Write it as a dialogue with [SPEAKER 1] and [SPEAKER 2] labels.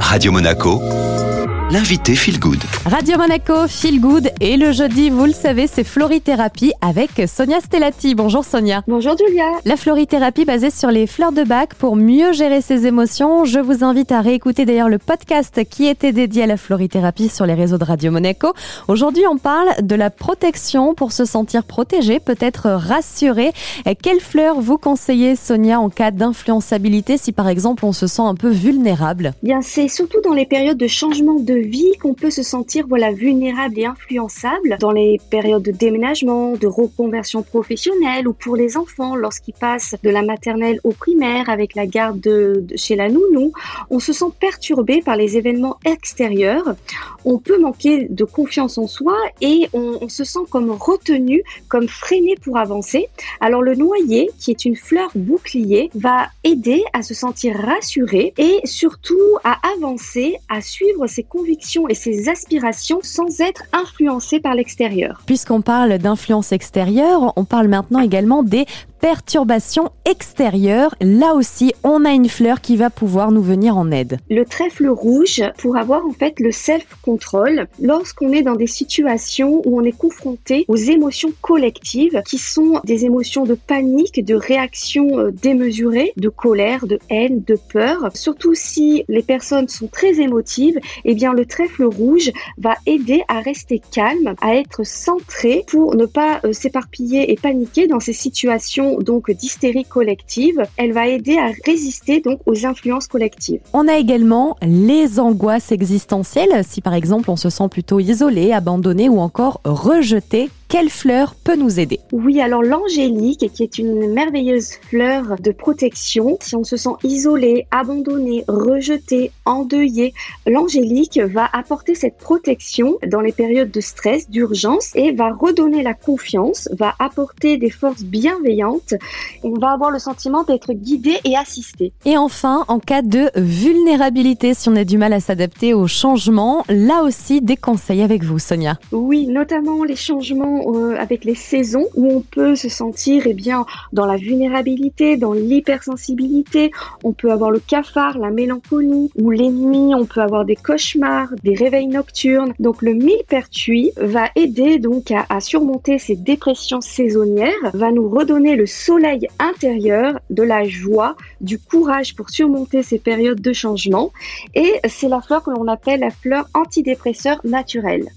[SPEAKER 1] Radio Monaco, l'invité Feel Good.
[SPEAKER 2] Radio Monaco, Feel Good. Et le jeudi, vous le savez, c'est Florithérapie avec Sonia Stellati. Bonjour Sonia.
[SPEAKER 3] Bonjour Julia.
[SPEAKER 2] La florithérapie basée sur les fleurs de bac pour mieux gérer ses émotions. Je vous invite à réécouter d'ailleurs le podcast qui était dédié à la florithérapie sur les réseaux de Radio Monaco. Aujourd'hui, on parle de la protection pour se sentir protégé, peut-être rassuré. Quelles fleurs vous conseillez, Sonia, en cas d'influençabilité si par exemple on se sent un peu vulnérable?
[SPEAKER 3] Bien, c'est surtout dans les périodes de changement de vie qu'on peut se sentir voilà vulnérable et influençable dans les périodes de déménagement, de reconversion professionnelle ou pour les enfants lorsqu'ils passent de la maternelle au primaire avec la garde de, chez la nounou. On se sent perturbé par les événements extérieurs. On peut manquer de confiance en soi et on, se sent comme retenu, comme freiné pour avancer. Alors le noyer, qui est une fleur bouclier, va aider à se sentir rassuré et surtout à avancer, à suivre ses et ses aspirations sans être influencé par l'extérieur.
[SPEAKER 2] Puisqu'on parle d'influence extérieure, on parle maintenant également des perturbations extérieures. Là aussi, on a une fleur qui va pouvoir nous venir en aide.
[SPEAKER 3] Le trèfle rouge pour avoir en fait le self-control lorsqu'on est dans des situations où on est confronté aux émotions collectives qui sont des émotions de panique, de réaction euh, démesurée, de colère, de haine, de peur. Surtout si les personnes sont très émotives, eh bien le trèfle rouge va aider à rester calme, à être centré pour ne pas euh, s'éparpiller et paniquer dans ces situations donc d'hystérie collective, elle va aider à résister donc aux influences collectives.
[SPEAKER 2] On a également les angoisses existentielles, si par exemple on se sent plutôt isolé, abandonné ou encore rejeté quelle fleur peut nous aider
[SPEAKER 3] Oui, alors l'angélique, qui est une merveilleuse fleur de protection, si on se sent isolé, abandonné, rejeté, endeuillé, l'angélique va apporter cette protection dans les périodes de stress, d'urgence et va redonner la confiance, va apporter des forces bienveillantes. On va avoir le sentiment d'être guidé et assisté.
[SPEAKER 2] Et enfin, en cas de vulnérabilité, si on a du mal à s'adapter aux changements, là aussi des conseils avec vous, Sonia.
[SPEAKER 3] Oui, notamment les changements euh, avec les saisons où on peut se sentir eh bien dans la vulnérabilité, dans l'hypersensibilité. On peut avoir le cafard, la mélancolie ou les nuits, on peut avoir des cauchemars, des réveils nocturnes. Donc le millepertuis va aider donc à, à surmonter ces dépressions saisonnières, va nous redonner le soleil intérieur, de la joie, du courage pour surmonter ces périodes de changement. Et c'est la fleur que l'on appelle la fleur antidépresseur naturelle.